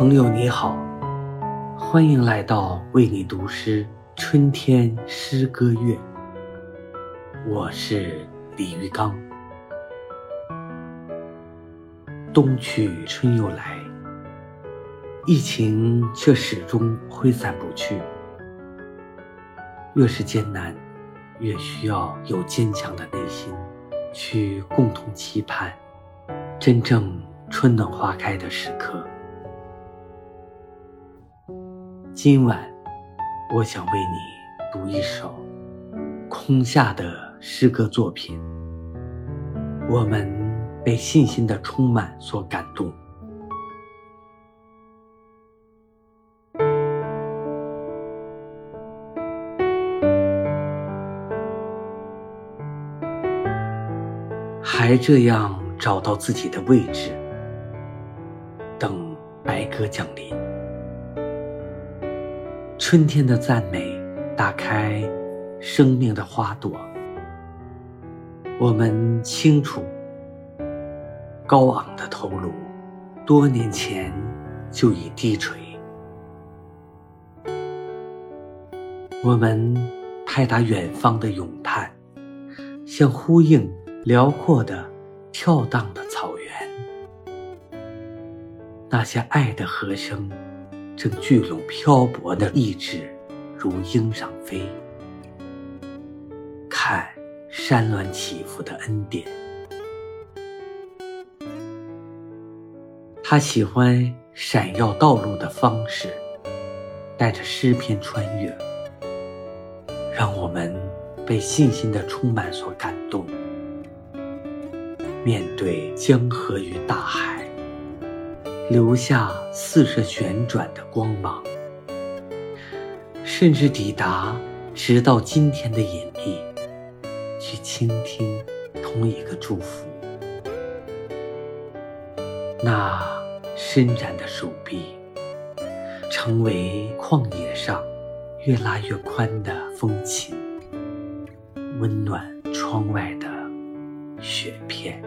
朋友你好，欢迎来到为你读诗春天诗歌月。我是李玉刚。冬去春又来，疫情却始终挥散不去。越是艰难，越需要有坚强的内心，去共同期盼真正春暖花开的时刻。今晚，我想为你读一首空夏的诗歌作品。我们被信心的充满所感动，还这样找到自己的位置，等白鸽降临。春天的赞美，打开生命的花朵。我们清楚，高昂的头颅，多年前就已低垂。我们拍打远方的咏叹，像呼应辽阔的、跳荡的草原。那些爱的和声。正聚拢漂泊的意志，如鹰上飞。看山峦起伏的恩典。他喜欢闪耀道路的方式，带着诗篇穿越，让我们被信心的充满所感动。面对江河与大海。留下四射旋转的光芒，甚至抵达直到今天的引力，去倾听同一个祝福。那伸展的手臂，成为旷野上越拉越宽的风琴，温暖窗外的雪片。